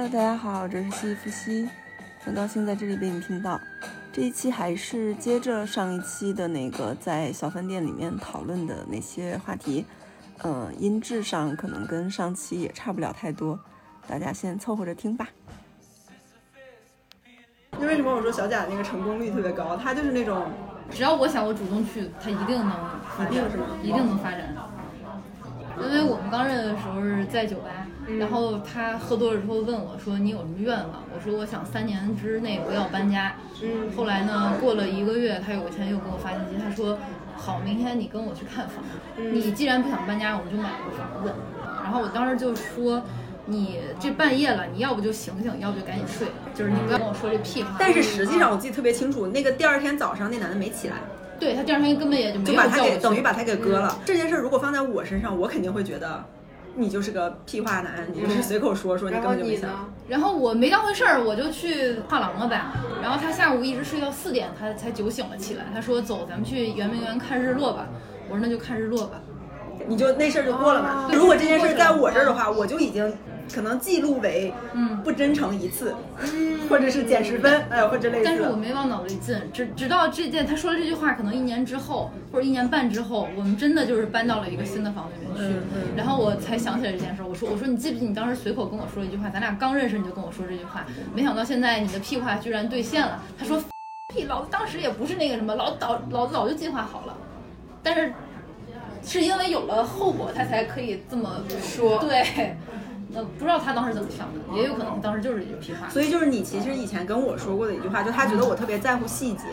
Hello，大家好，这是西夫西，很高兴在这里被你听到。这一期还是接着上一期的那个在小饭店里面讨论的那些话题，呃，音质上可能跟上期也差不了太多，大家先凑合着听吧。那为什么我说小贾那个成功率特别高？他就是那种只要我想，我主动去，他一定能发展，一定是吗一定能发展。因为我们刚认识的时候是在酒吧，然后他喝多了之后问我说：“你有什么愿望？”我说：“我想三年之内不要搬家。”嗯后来呢，过了一个月，他有一天又给我发信息，他说：“好，明天你跟我去看房。你既然不想搬家，我们就买个房子。”然后我当时就说。你这半夜了，你要不就醒醒，要不就赶紧睡，就是你不要跟我说这屁话。但是实际上我记得特别清楚，那个第二天早上那男的没起来，对他第二天根本也就没就把他给等于把他给割了。这件事如果放在我身上，我肯定会觉得你就是个屁话男，你就是随口说说，你根本就没想。后？然后我没当回事儿，我就去画廊了呗。然后他下午一直睡到四点，他才酒醒了起来。他说：“走，咱们去圆明园看日落吧。”我说：“那就看日落吧。你就那事儿就过了嘛。哦如果这件事在我这儿的话，我就已经可能记录为嗯不真诚一次，或者是减十分，哎，或者类”似但是我。没往脑子里进，直直到这件他说了这句话，可能一年之后或者一年半之后，我们真的就是搬到了一个新的房子里面去。然后我才想起来这件事儿。我说：“我说你记不记得你当时随口跟我说一句话？咱俩刚认识你就跟我说这句话，没想到现在你的屁话居然兑现了。”他说：“屁，老子当时也不是那个什么，老早老子早就计划好了，但是是因为有了后果，他才可以这么说对，呃，不知道他当时怎么想的，也有可能当时就是一句屁话。所以就是你其实以前跟我说过的一句话，就他觉得我特别在乎细节。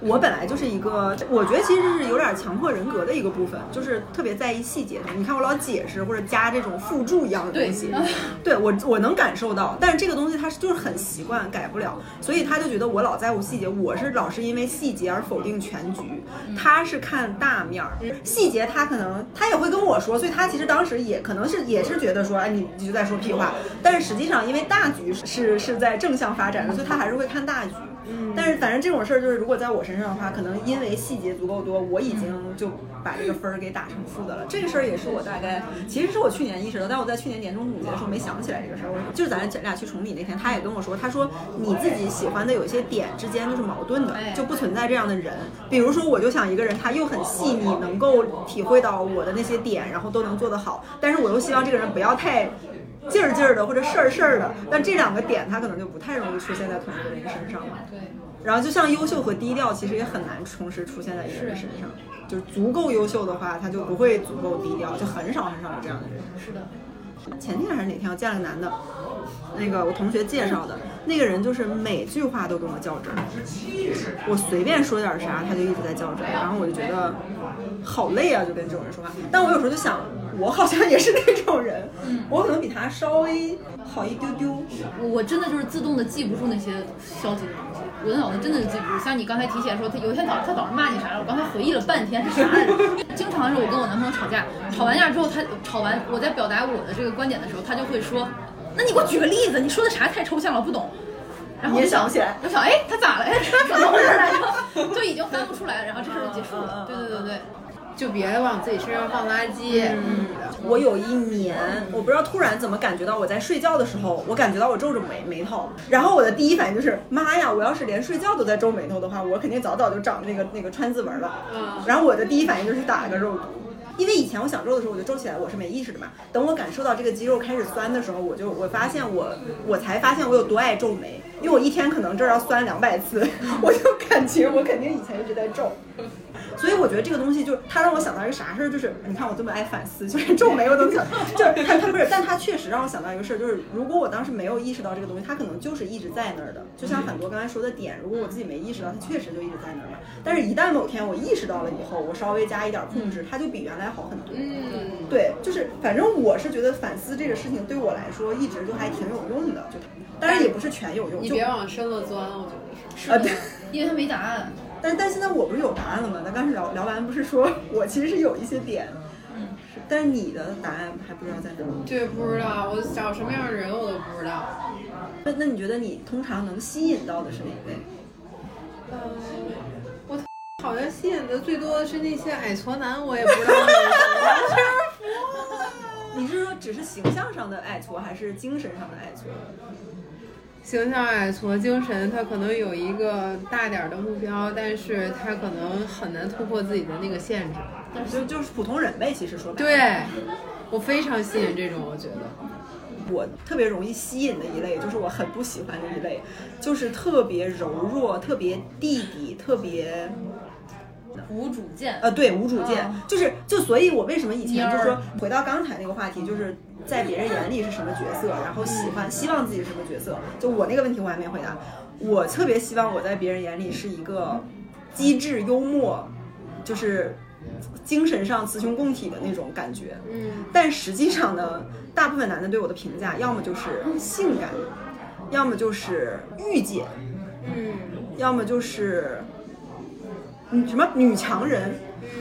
我本来就是一个，我觉得其实是有点强迫人格的一个部分，就是特别在意细节。你看我老解释或者加这种附注一样的东西，对我我能感受到，但是这个东西他是就是很习惯，改不了，所以他就觉得我老在乎细节，我是老是因为细节而否定全局，他是看大面儿，细节他可能他也会跟我说，所以他其实当时也可能是也是觉得说，哎，你你就在说屁话，但是实际上因为大局是是在正向发展的，所以他还是会看大局。但是反正这种事儿就是，如果在我身上的话，可能因为细节足够多，我已经就把这个分儿给打成负的了。这个事儿也是我大概，其实是我去年意识到，但我在去年年终总结的时候没想起来这个事儿。我就是咱俩去崇礼那天，他也跟我说，他说你自己喜欢的有一些点之间就是矛盾的哎，就不存在这样的人。比如说，我就想一个人，他又很细腻，能够体会到我的那些点，然后都能做得好，但是我又希望这个人不要太。劲儿劲儿的或者事儿事儿的，但这两个点他可能就不太容易出现在同一个人身上了。对，然后就像优秀和低调，其实也很难同时出现在一个人身上。就是足够优秀的话，他就不会足够低调，就很少很少有这样的人。是的，前天还是哪天，我见了个男的，那个我同学介绍的，那个人就是每句话都跟我较真儿，我随便说点啥，他就一直在较真儿，然后我就觉得好累啊，就跟这种人说话。但我有时候就想，我好像也是那种人，我可能比他稍微好一丢丢。我我真的就是自动的记不住那些消极的东西，我的脑子真的就记不住。像你刚才提起来说，他有一天早上他早上骂你啥了，我刚才回忆了半天是啥来着？经常是我跟我男朋友吵架，吵完架之后，他吵完我在表达我的这个观点的时候，他就会说，那你给我举个例子，你说的啥太抽象了，我不懂。然后我就你也想不起来我想，哎，他咋了？哎，怎么回事来着？就已经翻不出来了，然后这事儿就结束了。对对对对，就别往自己身上放垃圾。嗯，我有一年，我不知道突然怎么感觉到我在睡觉的时候，我感觉到我皱着眉眉头，然后我的第一反应就是妈呀，我要是连睡觉都在皱眉头的话，我肯定早早就长那个那个川字纹了。嗯然后我的第一反应就是打个肉毒。因为以前我想皱的时候，我就皱起来，我是没意识的嘛。等我感受到这个肌肉开始酸的时候，我就我发现我我才发现我有多爱皱眉，因为我一天可能这儿要酸两百次，我就感觉我肯定以前一直在皱。所以我觉得这个东西就是它让我想到一个啥事儿，就是你看我这么爱反思，就是皱眉我都想，就是它它不是，但它确实让我想到一个事儿，就是如果我当时没有意识到这个东西，它可能就是一直在那儿的，就像很多刚才说的点，如果我自己没意识到，它确实就一直在那儿嘛。但是一旦某天我意识到了以后，我稍微加一点控制，它就比原来好很多。嗯，对，就是反正我是觉得反思这个事情对我来说一直就还挺有用的，就当然也不是全有用，就你别往深了钻，我觉得是。啊对。因为他没答案。但但现在我不是有答案了吗？咱刚才聊聊完，不是说我其实是有一些点，嗯，但是你的答案还不知道在哪儿。对，不知道我找什么样的人我都不知道。那那你觉得你通常能吸引到的是哪一类？呃，我好像吸引的最多的是那些矮矬男，我也不知道。你是说只是形象上的矮矬，还是精神上的矮矬？形象矮矬精神，他可能有一个大点儿的目标，但是他可能很难突破自己的那个限制。就就是普通人呗，其实说白了。对，我非常吸引这种，我觉得。我特别容易吸引的一类，就是我很不喜欢的一类，就是特别柔弱、特别弟弟、特别无主见。呃，对，无主见，嗯就是就所以，我为什么以前就蔫儿。说回到刚才那个话题，就是在别人眼里是什么角色，然后喜欢希望自己是什么角色，就我那个问题我还没回答，我特别希望我在别人眼里是一个机智幽默，就是精神上雌雄共体的那种感觉，嗯，但实际上呢，大部分男的对我的评价，要么就是性感，要么就是御姐，嗯，要么就是嗯什么女强人，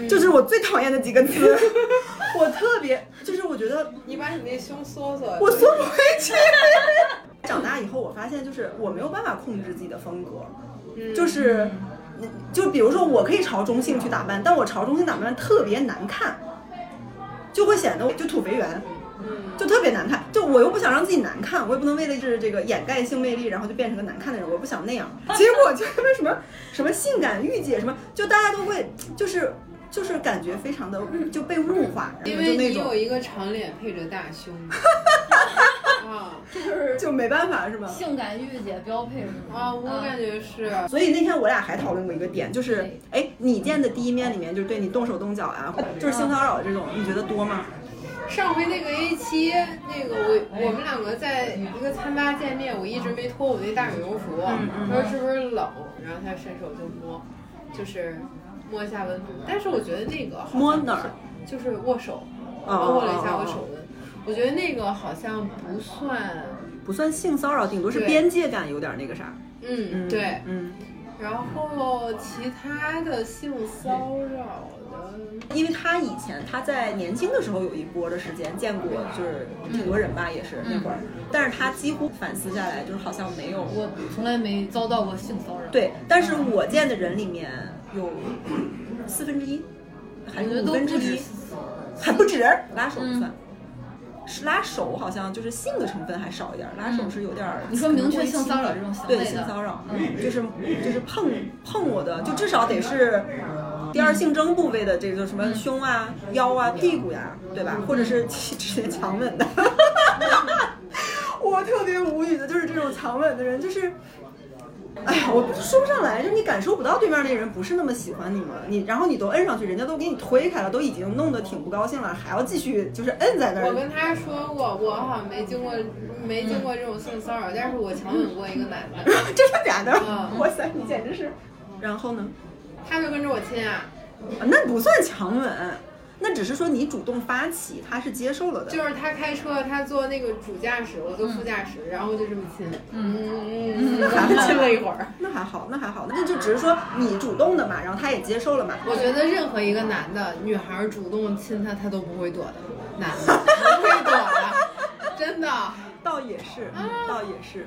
就是我最讨厌的几个词。我特别就是我觉得你把你那胸缩缩。我缩不回去。长大以后，我发现就是我没有办法控制自己的风格，嗯就是就比如说我可以朝中性去打扮，但我朝中性打扮特别难看，就会显得我就土肥圆。就特别难看，就我又不想让自己难看，我也不能为了是这个掩盖性魅力，然后就变成个难看的人，我不想那样。结果就因为什么什么性感御姐什么，就大家都会就是就是感觉非常的就被物化，因然后就那种为你有一个长脸配着大胸。啊这就是就没办法是吧？性感御姐标配是吗？啊，我感觉是。所以那天我俩还讨论过一个点，就是哎，你见的第一面里面就是对你动手动脚呀、就是性骚扰这种，你觉得多吗？上回那个 A 七，那个我我们两个在一个餐吧见面，我一直没脱我那大羽绒服，他说是不是冷，然后他伸手就摸，就是摸一下温度，但是我觉得那个摸哪儿？就是握手，哦握了一下我手温，我觉得那个好像不算，不算性骚扰，顶多是边界感有点那个啥。嗯，对，嗯，然后其他的性骚扰的，因为他以前他在年轻的时候有一波的时间见过，就是挺多人吧，也是那会儿，但是他几乎反思下来，就是好像没有我从来没遭到过性骚扰。，对，但是我见的人里面有四分之一，还是五分之一，还不止拉手不嗯算。是拉手好像就是性的成分还少一点儿，拉手是有点儿。你说明确性骚扰这种行为对性骚扰，嗯就是就是碰碰我的，就至少得是第二性征部位的这个什么胸啊、腰啊、屁股呀，对吧？或者是 直接强吻的。我特别无语的就是这种强吻的人，就是。哎呀，我说不上来，就是你感受不到对面那个人不是那么喜欢你嘛，你然后你都摁上去，人家都给你推开了，都已经弄得挺不高兴了，还要继续就是摁在那儿。我跟他说过，我好像没经过没经过这种性骚扰，但是我强吻过一个男的，真的假的？嗯哇塞，你简直是。然后呢？他就跟着我亲啊，啊那不算强吻，那只是说你主动发起，他是接受了的。就是他开车，他坐那个主驾驶，我坐副驾驶，然后就这么亲，嗯嗯嗯，那还好亲了一会儿。那还好，那还好，那就只是说你主动的嘛，然后他也接受了嘛。我觉得任何一个男的，女孩主动亲他，他都不会躲的，男的 不会躲的，真的。倒也是，倒也是。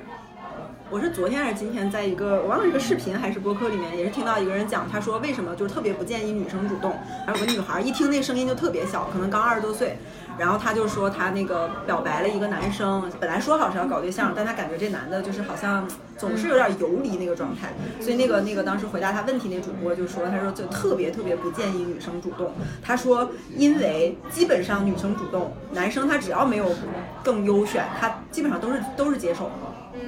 我是昨天还是今天，在一个我忘了是个视频还是播客里面，也是听到一个人讲，他说为什么就是特别不建议女生主动。然后有个女孩一听那声音就特别小，可能刚二十多岁，然后她就说她那个表白了一个男生，本来说好是要搞对象，但她感觉这男的就是好像总是有点游离那个状态，所以那个那个当时回答她问题那主播就说，他说就特别特别不建议女生主动。他说因为基本上女生主动，男生他只要没有更优选，他基本上都是都是接受。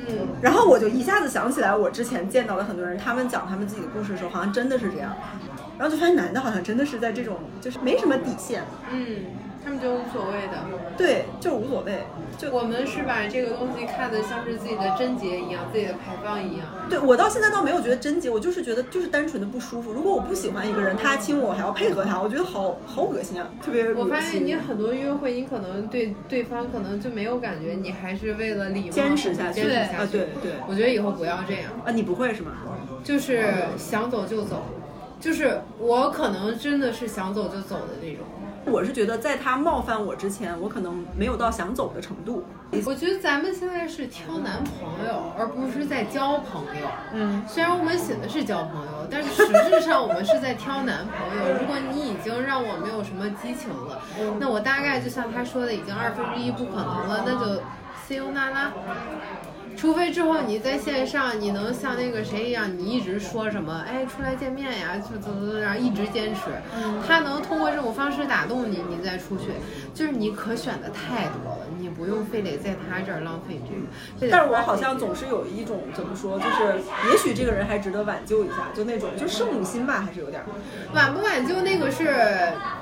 嗯，然后我就一下子想起来，我之前见到的很多人，他们讲他们自己的故事的时候，好像真的是这样。然后就发现男的好像真的是在这种就是没什么底线，嗯，他们就无所谓的。对，就无所谓。就我们是把这个东西看得像是自己的贞洁一样，自己的牌坊一样。对我到现在倒没有觉得贞洁，我就是觉得就是单纯的不舒服。如果我不喜欢一个人，他亲我，我还要配合他，我觉得好好恶心啊，特别恶心。我发现你很多约会，你可能对对方可能就没有感觉，你还是为了礼貌坚持下去坚持下去。啊，对对我觉得以后不要这样，啊，你不会是吗？就是想走就走，就是我可能真的是想走就走的那种。我是觉得在他冒犯我之前，我可能没有到想走的程度。我觉得咱们现在是挑男朋友，而不是在交朋友。嗯，虽然我们写的是交朋友，但是实质上我们是在挑男朋友。如果你已经让我没有什么激情了，那我大概就像他说的，已经二分之一不可能了，那就 see you 那拉。除非之后你在线上，你能像那个谁一样，你一直说什么，哎，出来见面呀，就怎么怎么，然后一直坚持，他能通过这种方式打动你，你再出去，就是你可选的太多了，你不用非得在他这儿浪费这个。但是我好像总是有一种怎么说，就是也许这个人还值得挽救一下，就那种就圣母心吧，还是有点儿。挽不挽救那个是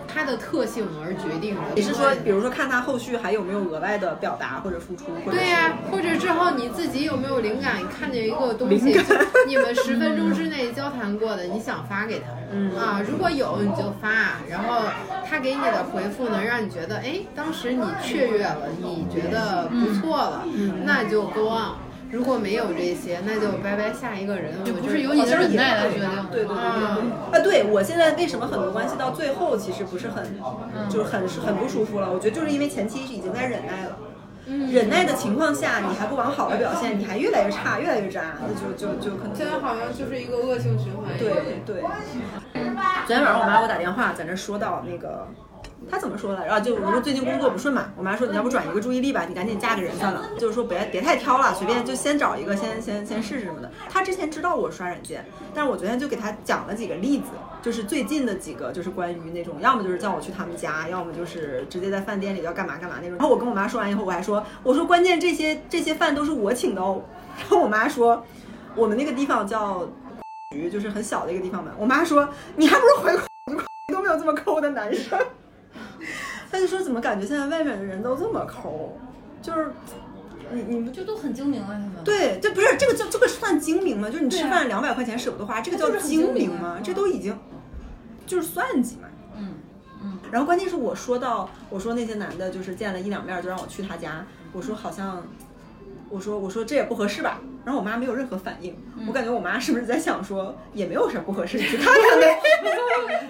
它的特性而决定的。你是说，比如说看他后续还有没有额外的表达或者付出，对呀、或者之后你自己有没有灵感？你看见一个东西，就你们十分钟之内交谈过的，你想发给他，嗯啊，如果有你就发，然后他给你的回复呢让你觉得，哎，当时你雀跃了，你觉得不错了，那就 go on。如果没有这些，那就拜拜下一个人。就不是由你的忍耐来决定的。对对对对啊对。啊，对我现在为什么很多关系到最后其实不是很，就是很很不舒服了？我觉得就是因为前期已经在忍耐了。忍耐的情况下，你还不往好的表现，你还越来越差，越来越渣，那就就就可能现在好像就是一个恶性循环。对对。昨天晚上我妈给我打电话，在那说到那个，他怎么说的？然后，就我说最近工作不顺嘛，我妈说你要不转移个注意力吧，你赶紧嫁个人算了，就是说别别太挑了，随便就先找一个，先先先试试什么的。她之前知道我刷软件，但是我昨天就给她讲了几个例子，就是最近的几个，就是关于那种，要么就是叫我去他们家，要么就是直接在饭店里要干嘛干嘛那种。然后我跟我妈说完以后，我还说，我说关键这些这些饭都是我请的哦。然后我妈说，我们那个地方叫。局，就是很小的一个地方嘛。我妈说你还不如回都没有这么抠的男生。她就说怎么感觉现在外面的人都这么抠，就是你你们就都很精明啊，他们。对，这不是这个叫这个算精明吗？就是你吃饭两百块钱舍不得花，这个叫精精明吗？这都已经就是算计嘛。嗯嗯，然后关键是我说到我说那些男的，就是见了一两面就让我去他家，我说好像。我说我说这也不合适吧，然后我妈没有任何反应，嗯我感觉我妈是不是在想说也没有啥不合适，你去看看呗。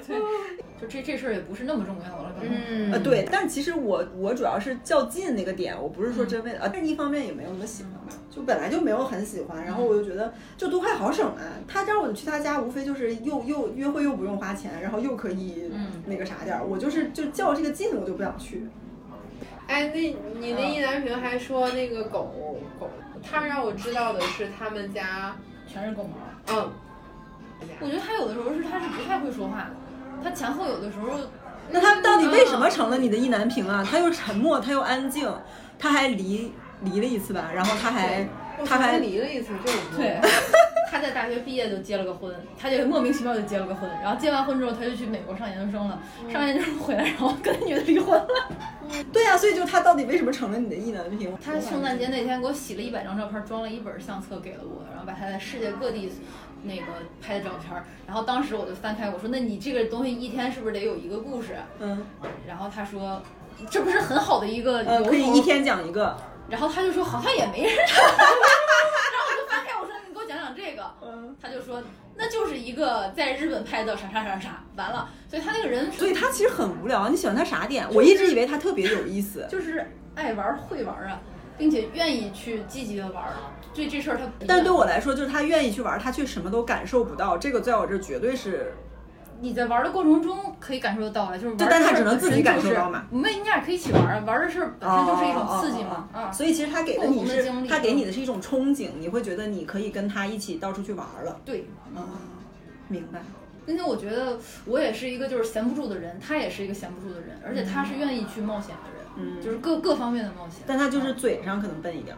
对，就这这事儿也不是那么重要了，可能。嗯呃，对，但其实我我主要是较劲那个点，我不是说真为了，啊，但是一方面也没有那么喜欢吧，就本来就没有很喜欢，然后我就觉得就都快好省啊，他让我去他家，无非就是又又约会又不用花钱，然后又可以嗯那个啥点儿，我就是就较这个劲，我就不想去。哎，那你那意难平还说那个狗狗，他让我知道的是他们家，全是狗毛。嗯，我觉得他有的时候是他是不太会说话的，他前后有的时候那他到底为什么成了你的意难平啊？他又沉默，他又安静，他还离离了一次吧，然后他还他还离了一次，这我不对，他在大学毕业就结了个婚，他就莫名其妙就结了个婚，然后结完婚之后他就去美国上研究生了，上完研究生回来然后跟那女的离婚了。对呀、所以就他到底为什么成了你的意难平？他圣诞节那天给我洗了一百张照片，装了一本相册给了我，然后把他在世界各地那个拍的照片，然后当时我就翻开我说，那你这个东西一天是不是得有一个故事？嗯然后他说，这不是很好的一个呃，可以一天讲一个。然后他就说好像也没人，然后我就翻开我说你给我讲讲这个，嗯，他就说那就是一个在日本拍的啥啥啥啥，完了，所以他那个人所以他其实很无聊。你喜欢他啥点？我一直以为他特别有意思。就是爱玩会玩啊，并且愿意去积极的玩，对这事儿他但对我来说，就是他愿意去玩，他却什么都感受不到。这个在我这儿绝对是，你在玩的过程中可以感受得到啊，就是玩对但他只能自己感受到嘛。没，你俩可以一起玩啊，玩的事儿本身就是一种刺激嘛，啊，所以其实他给的你是的他给你的是一种憧憬，你会觉得你可以跟他一起到处去玩了。对。啊，明白。并且我觉得我也是一个就是闲不住的人，他也是一个闲不住的人，而且他是愿意去冒险的人，嗯就是各各方面的冒险。但他就是嘴上可能笨一点。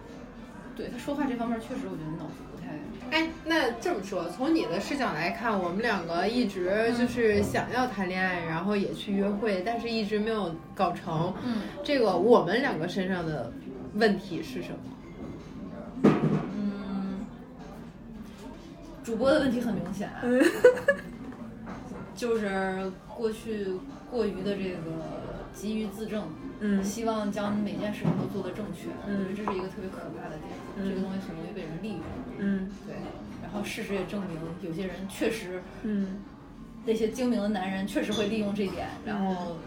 对他说话这方面确实我觉得脑子不太。哎，那这么说，从你的视角来看，我们两个一直就是想要谈恋爱，然后也去约会，但是一直没有搞成。嗯这个我们两个身上的问题是什么？嗯，主播的问题很明显，就是过去过于的这个急于自证，嗯希望将每件事情都做得正确，我嗯觉得这是一个特别可怕的点，嗯这个东西很容易被人利用。嗯对，然后事实也证明，有些人确实嗯那些精明的男人确实会利用这点，然后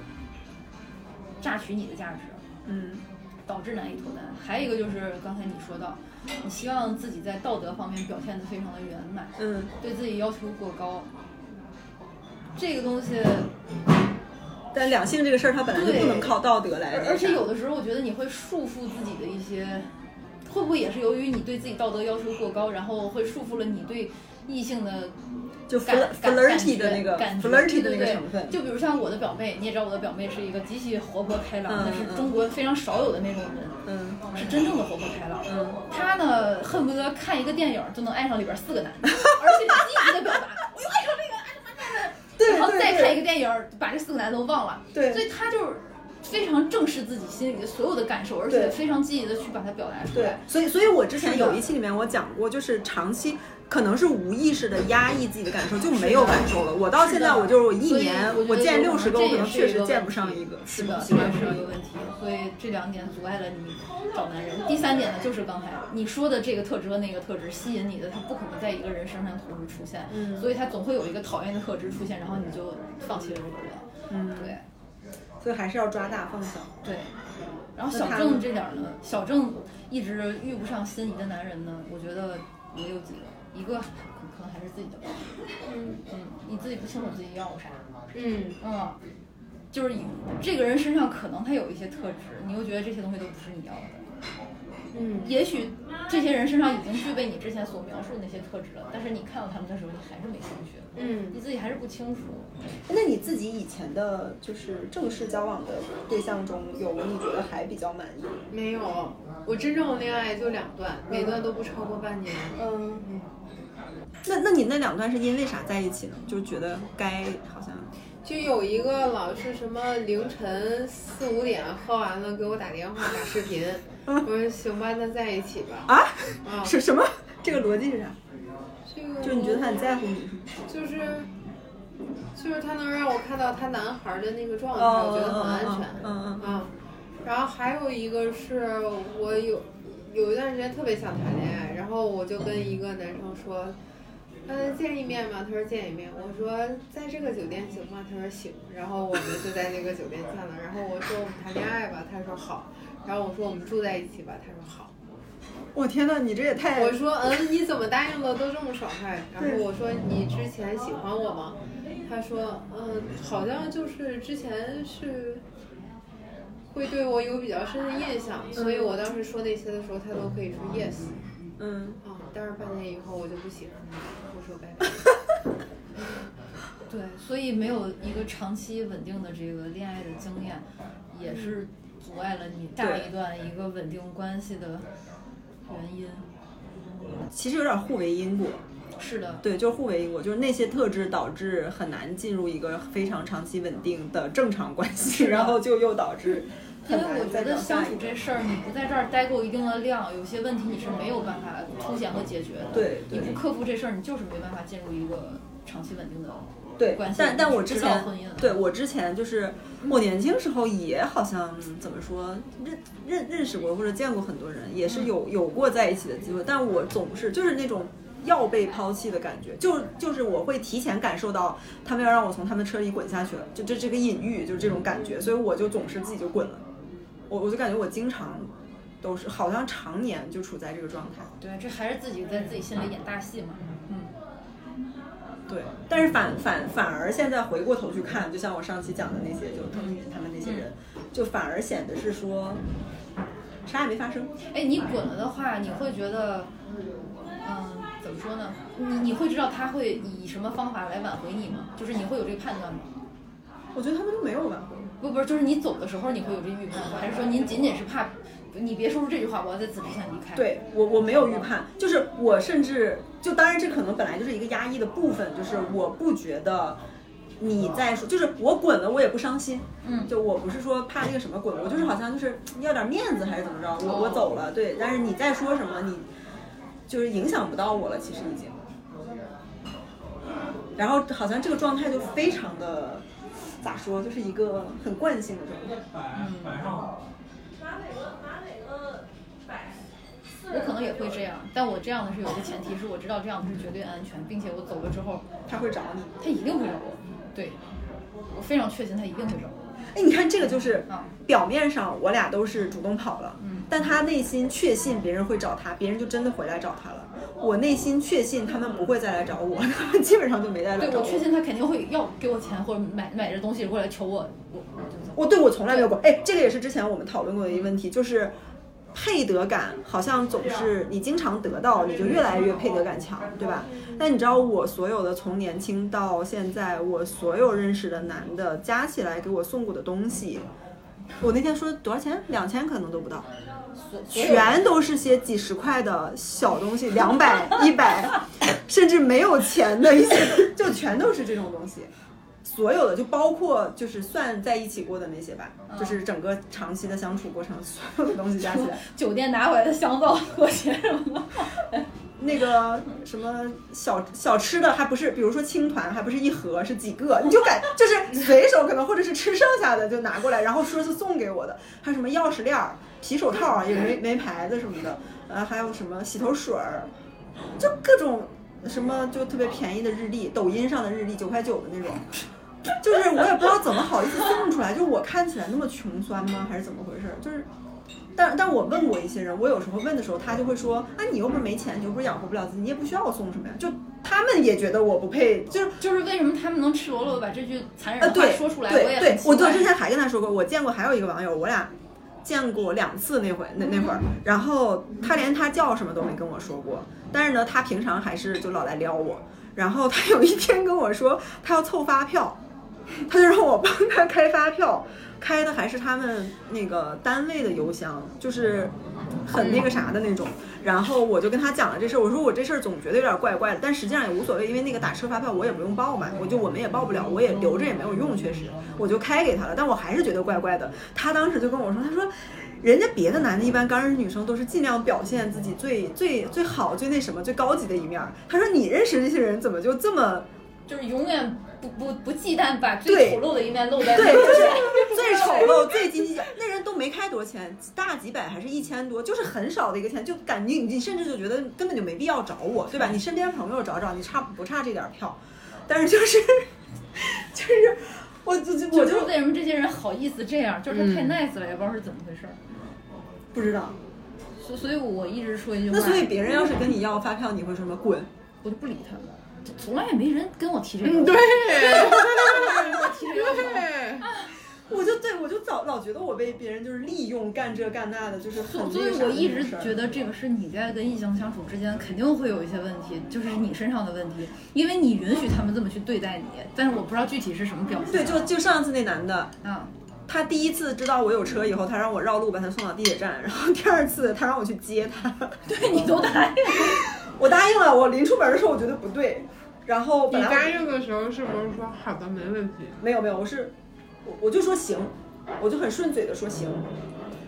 榨取你的价值。嗯导致难以脱单。还有一个就是刚才你说到，你希望自己在道德方面表现得非常的圆满，嗯，对自己要求过高。这个东西，但两性这个事儿，它本来就不能靠道德来。而且有的时候我觉得你会束缚自己的一些会不会也是由于你对自己道德要求过高，然后会束缚了你对异性的就感感 flirty 的那个感觉 flirty 的那个成分。就比如像我的表妹，你也知道我的表妹是一个极其活泼开朗，嗯但是中国非常少有的那种人，嗯是真正的活泼开朗。嗯，她呢，恨不得看一个电影就能爱上里边四个男的，而且积极的表达，我又爱上这个，对然后再看一个电影，把这四个男的都忘了。对所以他就是非常正视自己心里的所有的感受，而且非常积极的去把它表达出来对来。，所以所以我之前有一期里面我讲过，就是长期可能是无意识的压抑自己的感受，就没有感受了。我到现在我就是我一年我我见六十个，我可能确实见不上一个，是的，喜这也是一个。问题，所以这两点阻碍了你找男人。第三点呢，就是刚才你说的这个特质和那个特质吸引你的，他不可能在一个人身上同时出现，嗯所以他总会有一个讨厌的特质出现，然后你就放弃了这个人。嗯，对所以还是要抓大放小。对。然后小郑这点儿呢，小郑一直遇不上心仪的男人呢，我觉得也有几个，一个可可能还是自己的吧，嗯嗯，你自己不清楚自己要啥，嗯嗯，就是以这个人身上可能他有一些特质，你又觉得这些东西都不是你要的。嗯也许这些人身上已经具备你之前所描述的那些特质了，但是你看到他们的时候，你还是没兴趣，嗯你自己还是不清楚。那你自己以前的，就是正式交往的对象中，有你觉得还比较满意？没有，我真正的恋爱就两段，每段都不超过半年。嗯嗯，那那你那两段是因为啥在一起呢？就觉得该好像就有一个老是什么凌晨四五点喝完了给我打电话打视频，我说行吧，那在一起吧。啊啊，是什么？这个逻辑是啥？这个就你觉得他很在乎你？就是就是他能让我看到他男孩的那个状态，哦我觉得很安全。嗯嗯嗯啊，然后还有一个是我有有一段时间特别想谈恋爱，然后我就跟一个男生说，嗯，见一面吗？他说见一面。我说在这个酒店行吗？他说行。然后我们就在那个酒店见了。然后我说我们谈恋爱吧，他说好。然后我说我们住在一起吧，他说好。我天呐，你这也太……我说嗯，你怎么答应的都这么爽快？然后我说你之前喜欢我吗？他说嗯，好像就是之前是会对我有比较深的印象，所以我当时说那些的时候，他都可以说 yes 嗯，啊。但是半年以后我就不喜欢他，我说拜拜。对，所以没有一个长期稳定的这个恋爱的经验，也是阻碍了你下一段一个稳定关系的原因。其实有点互为因果。是的，对，就是互为因果，就是那些特质导致很难进入一个非常长期稳定的正常关系，然后就又导致因为我觉得相。处这事儿，你不在这儿待够一定的量，有些问题你是没有办法凸显和解决的。对对你不克服这事儿，你就是没办法进入一个长期稳定的对关，系。但但我之前对我之前就是我年轻时候也好像嗯怎么说认认认识过或者见过很多人，也是有有过在一起的机会，但我总是就是那种。要被抛弃的感觉，就就是我会提前感受到他们要让我从他们车里滚下去了，就这这个隐喻，就是这种感觉，所以我就总是自己就滚了。我我就感觉我经常都是好像常年就处在这个状态。对，这还是自己在自己心里演大戏嘛。嗯，对，但是反反反而现在回过头去看，就像我上期讲的那些，就腾讯他们那些人，就反而显得是说啥也没发生。哎，你滚了的话，你会觉得，么说呢？你你会知道他会以什么方法来挽回你吗？就是你会有这个判断吗？我觉得他们都没有挽回。不不是，就是你走的时候你会有这预判吗？还是说您仅仅是怕你别说出这句话，我要在此之前离开？，对我我没有预判，就是我甚至就当然这可能本来就是一个压抑的部分，就是我不觉得。你在说，就是我滚了，我也不伤心。嗯就我不是说怕那个什么滚，我就是好像就是要点面子还是怎么着，我我哦走了，对。但是你在说什么，你就是影响不到我了，其实已经。然后好像这个状态就非常的咋说，就是一个很惯性的状态。嗯我可能也会这样，但我这样的是有一个前提，是我知道这样的是绝对安全，并且我走了之后，他会找你。他一定会找我。对，我非常确信他一定会找我。哎，你看这个就是啊表面上我俩都是主动跑了，嗯但他内心确信别人会找他，别人就真的回来找他了。我内心确信他们不会再来找我，他 们基本上就没再来找对我确信他肯定会要给我钱或者买买这东西过来求我，我。我对我从来没有过。哎，这个也是之前我们讨论过的一个问题，就是配得感好像总是你经常得到，你就越来越配得感强，对吧？但你知道我所有的从年轻到现在，我所有认识的男的加起来给我送过的东西，我那天说多少钱？两千可能都不到，全都是些几十块的小东西，两百、一百，甚至没有钱的一些，就全都是这种东西。所有的就包括就是算在一起过的那些吧，就是整个长期的相处过程，所有的东西加起来，酒店拿回来的香皂、拖鞋什么的，那个什么小小吃的还不是，比如说青团还不是一盒，是几个，你就感就是随手可能或者是吃剩下的就拿过来，然后说是送给我的，还有什么钥匙链儿、皮手套啊，也没没牌子什么的，呃，还有什么洗头水儿，就各种什么就特别便宜的日历，抖音上的日历九块九的那种。就是我也不知道怎么好意思送出来，就是我看起来那么穷酸吗，还是怎么回事？就是，但但我问过一些人，我有时候问的时候，他就会说，啊，你又不是没钱，你又不是养活不了自己，你也不需要我送什么呀。就他们也觉得我不配，就是就是为什么他们能赤裸裸的把这句残忍的话说出来？对对，我我之前还跟他说过，我见过还有一个网友，我俩见过两次那回那那会儿，然后他连他叫什么都没跟我说过，但是呢，他平常还是就老来撩我，然后他有一天跟我说，他要凑发票。他就让我帮他开发票，开的还是他们那个单位的邮箱，就是很那个啥的那种。然后我就跟他讲了这事儿，我说我这事儿总觉得有点怪怪的，但实际上也无所谓，因为那个打车发票我也不用报嘛，我就我们也报不了，我也留着也没有用，确实我就开给他了。但我还是觉得怪怪的。他当时就跟我说，他说人家别的男的一般刚认识女生都是尽量表现自己最最最好、最那什么、最高级的一面。他说你认识这些人怎么就这么就是永远。不不不忌惮把最丑陋的一面露在对，就是 最丑陋、最斤斤计较。那人都没开多少钱，大几百还是一千多，就是很少的一个钱，就感觉你甚至就觉得根本就没必要找我，对吧？你身边朋友找找，你差不差这点票？但是就是就是我就就我就为什么这些人好意思这样？就是他太 nice 了，也不知道是怎么回事。不知道。所所以，我一直说一句话。那所以别人要是跟你要发票，你会说什么？滚！我就不理他。从来也没人跟我提这个。嗯，对。对。我就对我就早老觉得我被别人就是利用干这干那的，就是很所以我一直觉得这个是你在跟异性相处之间肯定会有一些问题，就是你身上的问题，因为你允许他们这么去对待你，但是我不知道具体是什么表现。对，就就上次那男的，嗯，他第一次知道我有车以后，他让我绕路把他送到地铁站，然后第二次他让我去接他，对你都答应。我答应了，我临出门的时候我觉得不对，然后你答应的时候是不是说好的没问题？没有没有，我是我我就说行，我就很顺嘴的说行，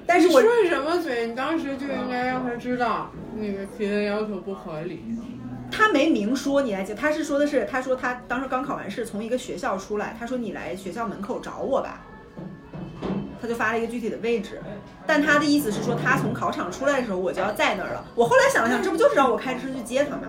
但是我顺什么嘴？你当时就应该让他知道那个提的要求不合理。他没明说你来接，他是说的是，他说他当时刚考完试从一个学校出来，他说你来学校门口找我吧。他就发了一个具体的位置，但他的意思是说，他从考场出来的时候，我就要在那儿了。我后来想了想，这不就是让我开车去接他吗？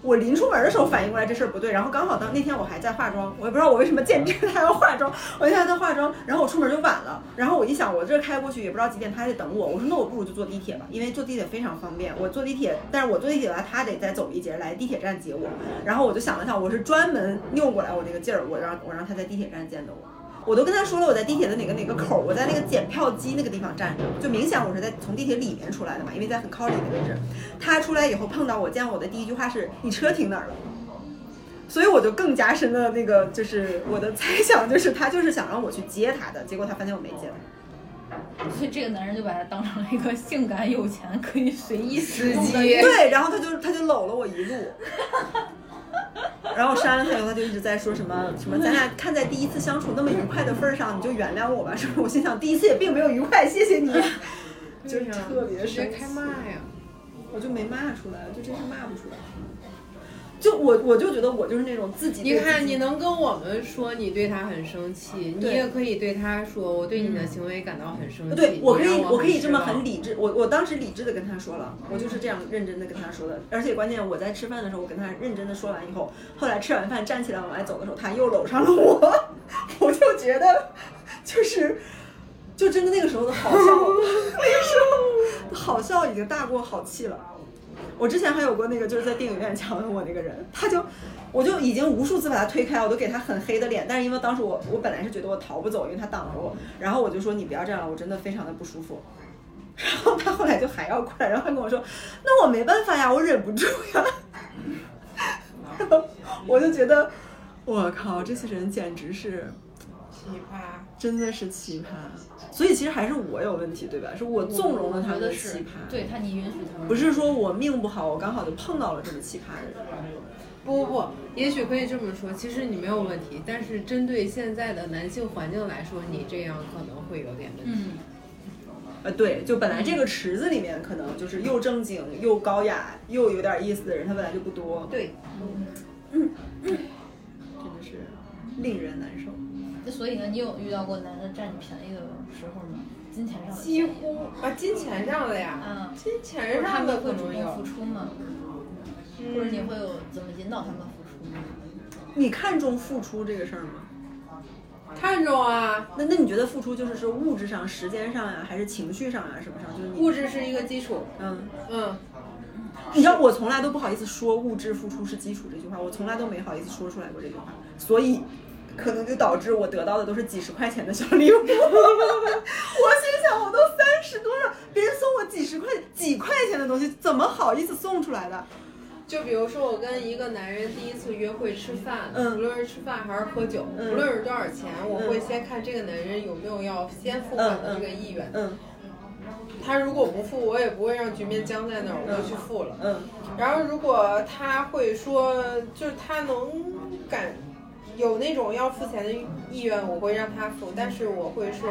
我临出门的时候反应过来这事儿不对，然后刚好当那天我还在化妆，我也不知道我为什么见面还要化妆，我那天在化妆，然后我出门就晚了。然后我一想，我这开过去也不知道几点，他还得等我。我说那我不如就坐地铁吧，因为坐地铁非常方便。我坐地铁，但是我坐地铁的话，他得再走一节来地铁站接我。然后我就想了想，我是专门拗过来我那个劲儿，我让我让他在地铁站见的我。我都跟他说了，我在地铁的哪个哪个口，我在那个检票机那个地方站着，就明显我是在从地铁里面出来的嘛，因为在很靠里的位置。他出来以后碰到我，见我的第一句话是：“你车停哪儿了？”所以我就更加深了那个，就是我的猜想，就是他就是想让我去接他的，结果他发现我没接他。所以这个男人就把他当成了一个性感有钱可以随意司机。对，然后他就他就搂了我一路。然后删了他以后，他就一直在说什么什么，咱俩看在第一次相处那么愉快的份上，你就原谅我吧。是不是？我心想，第一次也并没有愉快，谢谢你。就是特别生气。开骂呀！我就没骂出来，就真是骂不出来。就我我就觉得我就是那种自己。你看，你能跟我们说你对他很生气，你也可以对他说我对你的行为感到很生气。对我可以我可以这么很理智，我我当时理智的跟他说了，我就是这样认真的跟他说的。而且关键我在吃饭的时候，我跟他认真的说完以后，后来吃完饭站起来往外走的时候，他又搂上了我，我就觉得就是就真的那个时候的好笑，那个时候好笑已经大过好气了。我之前还有过那个就是在电影院强吻我那个人，他就，我就已经无数次把他推开，我都给他很黑的脸，但是因为当时我我本来是觉得我逃不走，因为他挡着我，然后我就说你不要这样了，我真的非常的不舒服。然后他后来就还要过来，然后他跟我说，那我没办法呀，我忍不住呀。然后我就觉得，我靠，这些人简直是。奇葩，真的是奇葩，所以其实还是我有问题，对吧？是我纵容了他们的奇葩，对他你允许他们，不是说我命不好，我刚好就碰到了这么奇葩的人。不不不，也许可以这么说，其实你没有问题，但是针对现在的男性环境来说，你这样可能会有点问题。嗯，呃，对，就本来这个池子里面可能就是又正经又高雅又有点意思的人，他本来就不多。对，嗯嗯，真的是令人难受。那所以呢，你有遇到过男的占你便宜的时候吗？金钱上的？几乎啊，金钱上的呀。嗯。金钱上的会主动付出吗？或者你会有怎么引导他们付出吗？你看重付出这个事儿吗？看重啊。那那你觉得付出就是是物质上、时间上呀，还是情绪上呀，什么上？就是物质是一个基础。嗯嗯。你知道我从来都不好意思说物质付出是基础这句话，我从来都没好意思说出来过这句话，所以。可能就导致我得到的都是几十块钱的小礼物。我心想，我都三十多了，别人送我几十块、几块钱的东西，怎么好意思送出来的？就比如说，我跟一个男人第一次约会吃饭，嗯，无论是吃饭还是喝酒，无论是多少钱，我会先看这个男人有没有要先付款的这个意愿。嗯，他如果不付，我也不会让局面僵在那儿，我就去付了。嗯，然后如果他会说，就是他能感。有那种要付钱的意愿，我会让他付，但是我会说，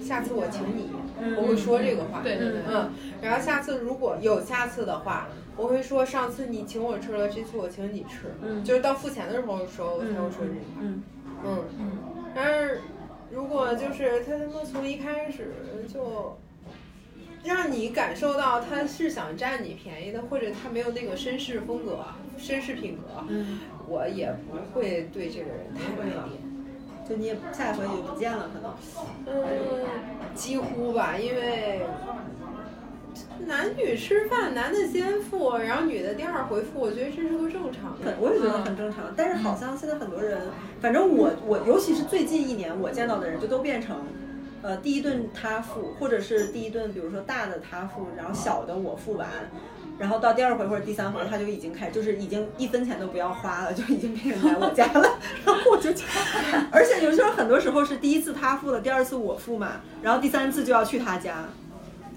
下次我请你，我会说这个话。对对对。嗯，然后下次如果有下次的话，我会说上次你请我吃了，这次我请你吃。嗯。就是到付钱的时候说，我才会说这句话。嗯嗯嗯。但是如果就是他他妈从一开始就。让你感受到他是想占你便宜的，或者他没有那个绅士风格、绅士品格，我也不会对这个人太卖力。就你也下一回也不见了，可能。嗯，几乎吧，因为男女吃饭，男的先付，然后女的第二回付，我觉得这是个正常的。我也觉得很正常，但是好像现在很多人，反正我我尤其是最近一年我见到的人，就都变成。呃，第一顿他付，或者是第一顿，比如说大的他付，然后小的我付完，然后到第二回或者第三回，他就已经开，就是已经一分钱都不要花了，就已经变成来我家了。然后我就，而且有时候很多时候是第一次他付了，第二次我付嘛，然后第三次就要去他家。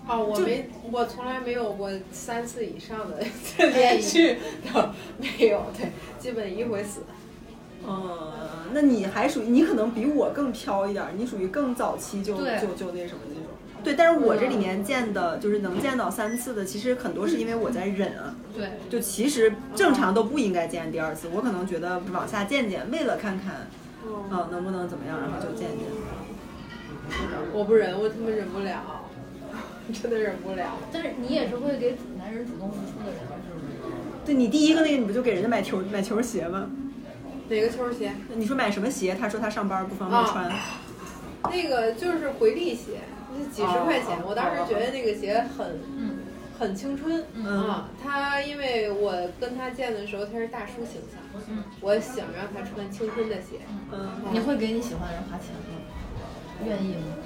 哦，我没，我从来没有过三次以上的 连续的，没有，对，基本一回死。嗯，那你还属于你可能比我更飘一点，你属于更早期就就就那什么那种。对，但是我这里面见的就是能见到三次的，其实很多是因为我在忍啊。对，就其实正常都不应该见第二次，我可能觉得往下见见，为了看看，嗯，能不能怎么样，然后就见见。我不忍，我他妈忍不了，真的忍不了。但是你也是会给男人主动付出的人，是吗？对你第一个那个，你不就给人家买球买球鞋吗？哪个球鞋？你说买什么鞋？他说他上班不方便穿。那个就是回力鞋，那几十块钱。我当时觉得那个鞋很，很青春啊。他因为我跟他见的时候他是大叔形象，我想让他穿青春的鞋。嗯，你会给你喜欢的人花钱吗？愿意吗？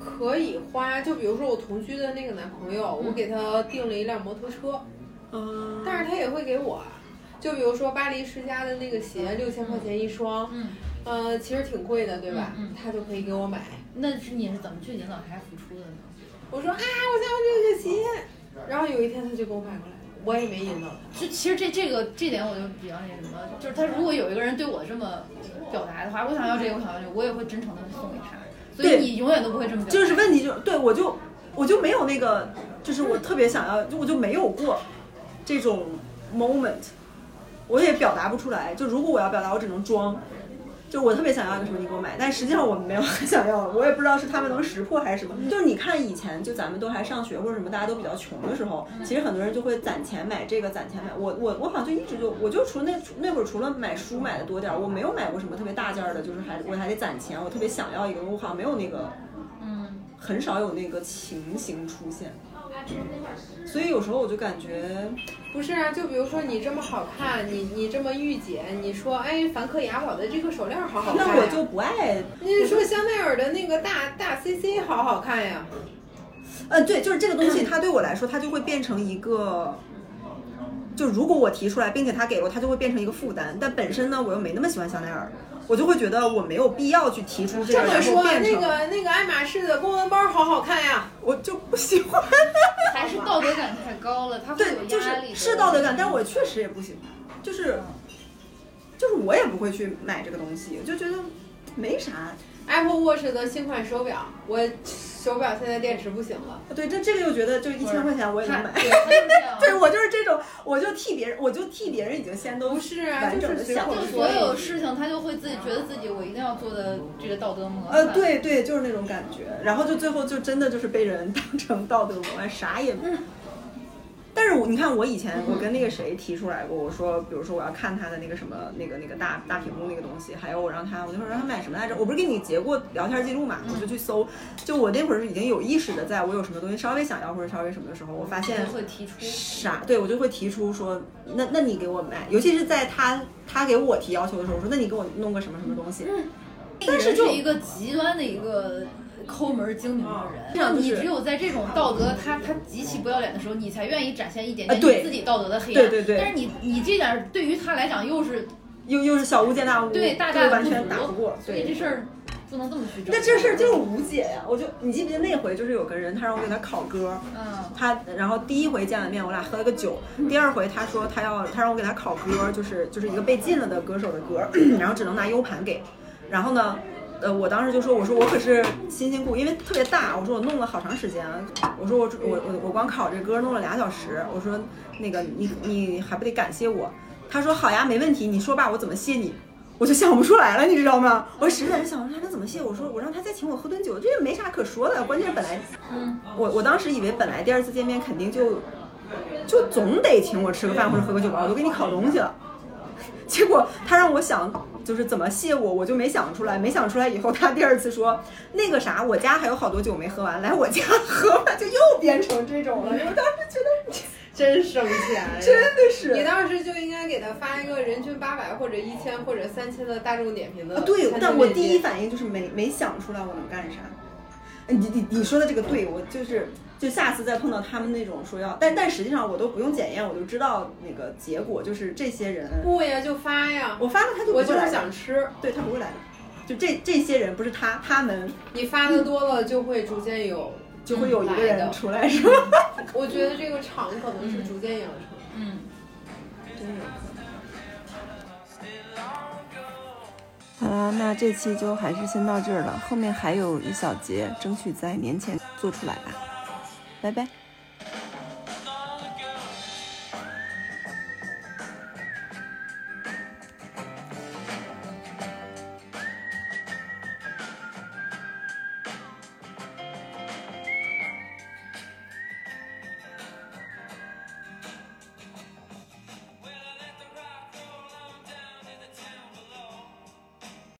可以花，就比如说我同居的那个男朋友，我给他订了一辆摩托车，嗯，但是他也会给我。就比如说巴黎世家的那个鞋，六千块钱一双，嗯，呃，其实挺贵的，对吧？嗯，他就可以给我买。那是你是怎么去引导他付出的呢？我说啊，我想要这个鞋，然后有一天他就给我买过来了，我也没引导他。就其实这这个这点我就比较那什么，就是他如果有一个人对我这么表达的话，我想要这个，我想要这个，我也会真诚的送给他。所以你永远都不会这么。就是问题就对我就我就没有那个，就是我特别想要，就我就没有过这种 moment。我也表达不出来，就如果我要表达，我只能装。就我特别想要一个什么，你给我买，但实际上我没有很想要，我也不知道是他们能识破还是什么。就是你看以前，就咱们都还上学或者什么，大家都比较穷的时候，其实很多人就会攒钱买这个，攒钱买。我我我好像就一直就，我就除了那那会儿除了买书买的多点儿，我没有买过什么特别大件的，就是还我还得攒钱，我特别想要一个，我好像没有那个，嗯，很少有那个情形出现。所以有时候我就感觉，不是啊，就比如说你这么好看，你你这么御姐，你说哎，梵克雅宝的这个手链好好看，那我就不爱。你说香奈儿的那个大大 CC 好好看呀，呃，对，就是这个东西，它对我来说，它就会变成一个，就如果我提出来，并且他给了我，它就会变成一个负担。但本身呢，我又没那么喜欢香奈儿，我就会觉得我没有必要去提出这个，这么说，那个那个爱马仕的公文包好好看呀。我就不喜欢。还是道德感太高了，他会就是压力的。是道德感，但是我确实也不喜欢，就是就是我也不会去买这个东西，我就觉得没啥。Apple Watch 的新款手表，我手表现在电池不行了。对，这这个又觉得就一千块钱我也能买。对，我就是这种，我就替别人，我就替别人已经先都不是啊完整的就是想了就所有事情，他就会自己觉得自己我一定要做的这个道德模范。呃，对对，就是那种感觉，然后就最后就真的就是被人当成道德模范，啥也。但是我你看，我以前我跟那个谁提出来过，我说，比如说我要看他的那个什么那个那个大大屏幕那个东西，还有我让他，我那会儿让他买什么来着？我不是给你截过聊天记录嘛？我就去搜，就我那会儿是已经有意识的，在我有什么东西稍微想要或者稍微什么的时候，我发现就会提出。啥？对我就会提出说，那那你给我买，尤其是在他他给我提要求的时候，我说那你给我弄个什么什么东西。但是是一个极端的一个抠门精明的人，这样你只有在这种道德他他极其不要脸的时候，你才愿意展现一点点你自己道德的黑暗。对对对但是你你这点儿对于他来讲又是又又是小巫见大巫，对大就完全打不过，所以这事儿不能这么去整。那这事儿就是无解呀！我就你记不记得那回就是有个人，他让我给他考歌，嗯，他然后第一回见了面，我俩喝了个酒，第二回他说他要他让我给他考歌，就是就是一个被禁了的歌手的歌，然后只能拿 U 盘给，然后呢。呃，我当时就说，我说我可是辛辛苦，因为特别大，我说我弄了好长时间，我说我我我我光考这歌弄了俩小时，我说那个你你还不得感谢我？他说好呀，没问题，你说吧，我怎么谢你？我就想不出来了，你知道吗？我实在是想不出来他怎么谢。我说我让他再请我喝顿酒，这也没啥可说的。关键是本来，嗯，我我当时以为本来第二次见面肯定就就总得请我吃个饭或者喝个酒吧，我都给你烤东西了。结果他让我想就是怎么谢我，我就没想出来。没想出来以后，他第二次说那个啥，我家还有好多酒没喝完，来我家喝吧，就又变成这种了。我当时觉得 真省钱，真的是你当时就应该给他发一个人均八百或者一千或者三千的大众点评的啊，对，但我第一反应就是没没想出来我能干啥。哎你你你说的这个对，我就是就下次再碰到他们那种说要，但但实际上我都不用检验，我就知道那个结果就是这些人，不呀就发呀，我发了他就我就是不会来的想吃，对他不会来的，就这这些人不是他，他们你发的多了就会逐渐有，就会有一个人出来是吧？我觉得这个场可能是逐渐养成。嗯，真有好啦，那这期就还是先到这儿了，后面还有一小节，争取在年前做出来吧。拜拜。